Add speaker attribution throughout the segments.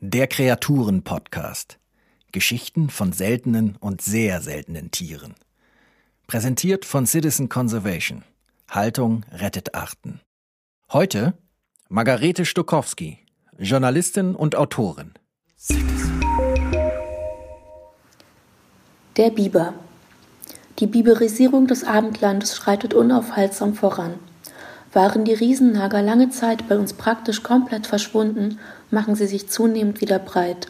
Speaker 1: Der Kreaturen-Podcast. Geschichten von seltenen und sehr seltenen Tieren. Präsentiert von Citizen Conservation. Haltung rettet Arten. Heute Margarete Stokowski, Journalistin und Autorin.
Speaker 2: Der Biber. Die Biberisierung des Abendlandes schreitet unaufhaltsam voran. Waren die Riesennager lange Zeit bei uns praktisch komplett verschwunden, machen sie sich zunehmend wieder breit.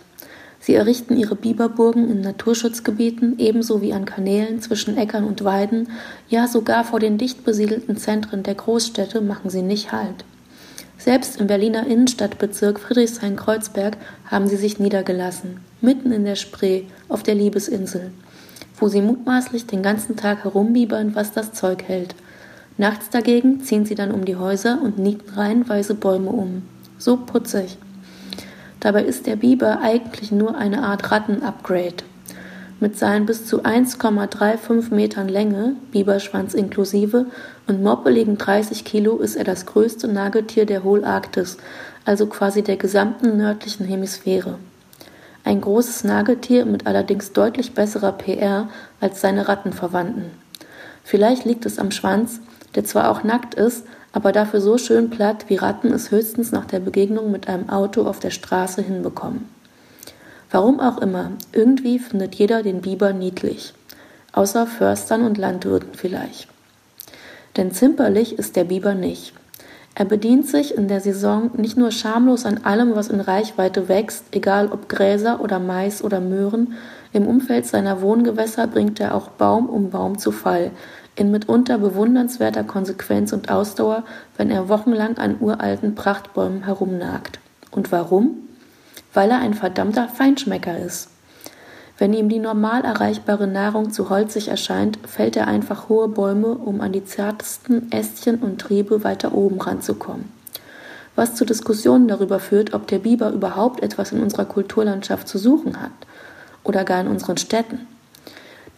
Speaker 2: Sie errichten ihre Biberburgen in Naturschutzgebieten ebenso wie an Kanälen zwischen Äckern und Weiden, ja sogar vor den dicht besiedelten Zentren der Großstädte machen sie nicht Halt. Selbst im Berliner Innenstadtbezirk Friedrichshain-Kreuzberg haben sie sich niedergelassen, mitten in der Spree, auf der Liebesinsel wo sie mutmaßlich den ganzen Tag herumbiebern, was das Zeug hält. Nachts dagegen ziehen sie dann um die Häuser und nieten reihenweise Bäume um. So putzig. Dabei ist der Biber eigentlich nur eine Art Ratten-Upgrade. Mit seinen bis zu 1,35 Metern Länge, Biberschwanz inklusive, und moppeligen 30 Kilo ist er das größte Nagetier der Holarktis, also quasi der gesamten nördlichen Hemisphäre. Ein großes Nagetier mit allerdings deutlich besserer PR als seine Rattenverwandten. Vielleicht liegt es am Schwanz, der zwar auch nackt ist, aber dafür so schön platt, wie Ratten es höchstens nach der Begegnung mit einem Auto auf der Straße hinbekommen. Warum auch immer, irgendwie findet jeder den Biber niedlich. Außer Förstern und Landwirten vielleicht. Denn zimperlich ist der Biber nicht. Er bedient sich in der Saison nicht nur schamlos an allem, was in Reichweite wächst, egal ob Gräser oder Mais oder Möhren, im Umfeld seiner Wohngewässer bringt er auch Baum um Baum zu Fall, in mitunter bewundernswerter Konsequenz und Ausdauer, wenn er wochenlang an uralten Prachtbäumen herumnagt. Und warum? Weil er ein verdammter Feinschmecker ist. Wenn ihm die normal erreichbare Nahrung zu holzig erscheint, fällt er einfach hohe Bäume, um an die zartesten Ästchen und Triebe weiter oben ranzukommen. Was zu Diskussionen darüber führt, ob der Biber überhaupt etwas in unserer Kulturlandschaft zu suchen hat oder gar in unseren Städten.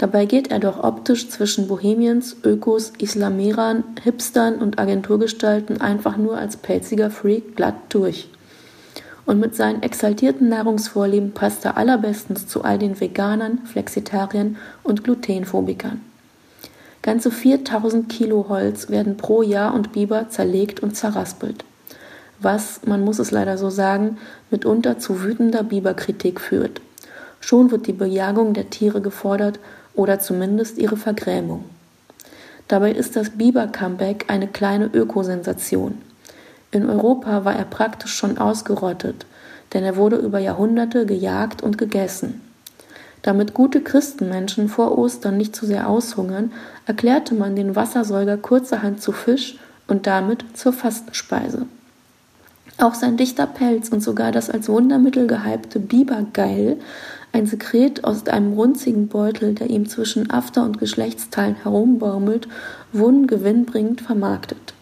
Speaker 2: Dabei geht er doch optisch zwischen Bohemiens, Ökos, Islamerern, Hipstern und Agenturgestalten einfach nur als pelziger Freak glatt durch und mit seinen exaltierten Nahrungsvorlieben passt er allerbestens zu all den Veganern, Flexitariern und Glutenphobikern. Ganze 4000 Kilo Holz werden pro Jahr und Biber zerlegt und zerraspelt. Was, man muss es leider so sagen, mitunter zu wütender Biberkritik führt. Schon wird die Bejagung der Tiere gefordert oder zumindest ihre Vergrämung. Dabei ist das Biber-Comeback eine kleine Ökosensation. In Europa war er praktisch schon ausgerottet, denn er wurde über Jahrhunderte gejagt und gegessen. Damit gute Christenmenschen vor Ostern nicht zu sehr aushungern, erklärte man den Wassersäuger kurzerhand zu Fisch und damit zur Fastenspeise. Auch sein dichter Pelz und sogar das als Wundermittel gehypte Bibergeil, ein Sekret aus einem runzigen Beutel, der ihm zwischen After und Geschlechtsteilen herumbaumelt, wurden gewinnbringend vermarktet.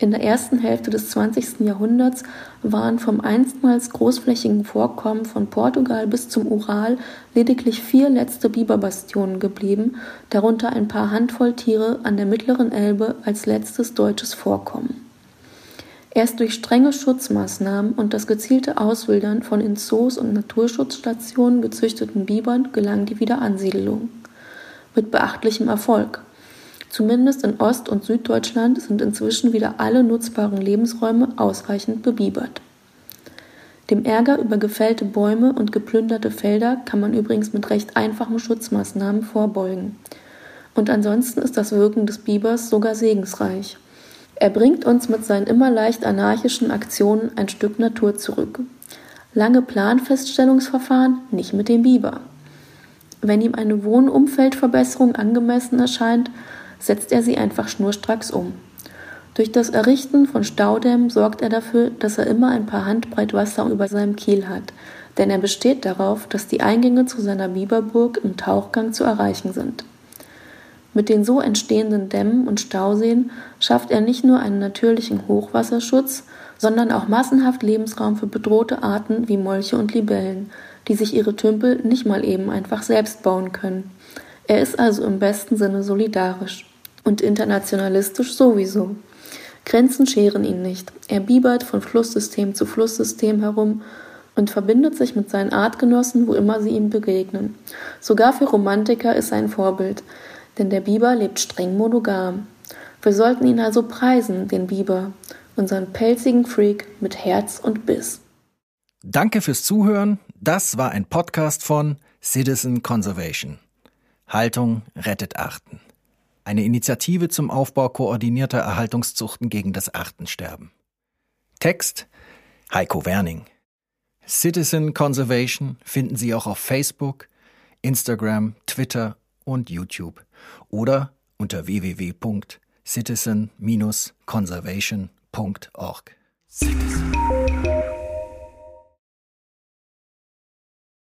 Speaker 2: In der ersten Hälfte des 20. Jahrhunderts waren vom einstmals großflächigen Vorkommen von Portugal bis zum Ural lediglich vier letzte Biberbastionen geblieben, darunter ein paar Handvoll Tiere an der mittleren Elbe als letztes deutsches Vorkommen. Erst durch strenge Schutzmaßnahmen und das gezielte Auswildern von in Zoos und Naturschutzstationen gezüchteten Bibern gelang die Wiederansiedelung. Mit beachtlichem Erfolg. Zumindest in Ost- und Süddeutschland sind inzwischen wieder alle nutzbaren Lebensräume ausreichend bebiebert. Dem Ärger über gefällte Bäume und geplünderte Felder kann man übrigens mit recht einfachen Schutzmaßnahmen vorbeugen. Und ansonsten ist das Wirken des Bibers sogar segensreich. Er bringt uns mit seinen immer leicht anarchischen Aktionen ein Stück Natur zurück. Lange Planfeststellungsverfahren nicht mit dem Biber. Wenn ihm eine Wohnumfeldverbesserung angemessen erscheint, setzt er sie einfach schnurstracks um. Durch das Errichten von Staudämmen sorgt er dafür, dass er immer ein paar Handbreit Wasser über seinem Kiel hat, denn er besteht darauf, dass die Eingänge zu seiner Biberburg im Tauchgang zu erreichen sind. Mit den so entstehenden Dämmen und Stauseen schafft er nicht nur einen natürlichen Hochwasserschutz, sondern auch massenhaft Lebensraum für bedrohte Arten wie Molche und Libellen, die sich ihre Tümpel nicht mal eben einfach selbst bauen können. Er ist also im besten Sinne solidarisch und internationalistisch sowieso. Grenzen scheren ihn nicht. Er bibert von Flusssystem zu Flusssystem herum und verbindet sich mit seinen Artgenossen, wo immer sie ihm begegnen. Sogar für Romantiker ist er ein Vorbild, denn der Biber lebt streng monogam. Wir sollten ihn also preisen, den Biber, unseren pelzigen Freak mit Herz und Biss.
Speaker 1: Danke fürs Zuhören. Das war ein Podcast von Citizen Conservation. Haltung rettet Arten. Eine Initiative zum Aufbau koordinierter Erhaltungszuchten gegen das Artensterben. Text Heiko Werning. Citizen Conservation finden Sie auch auf Facebook, Instagram, Twitter und YouTube oder unter www.citizen-conservation.org. Citizen.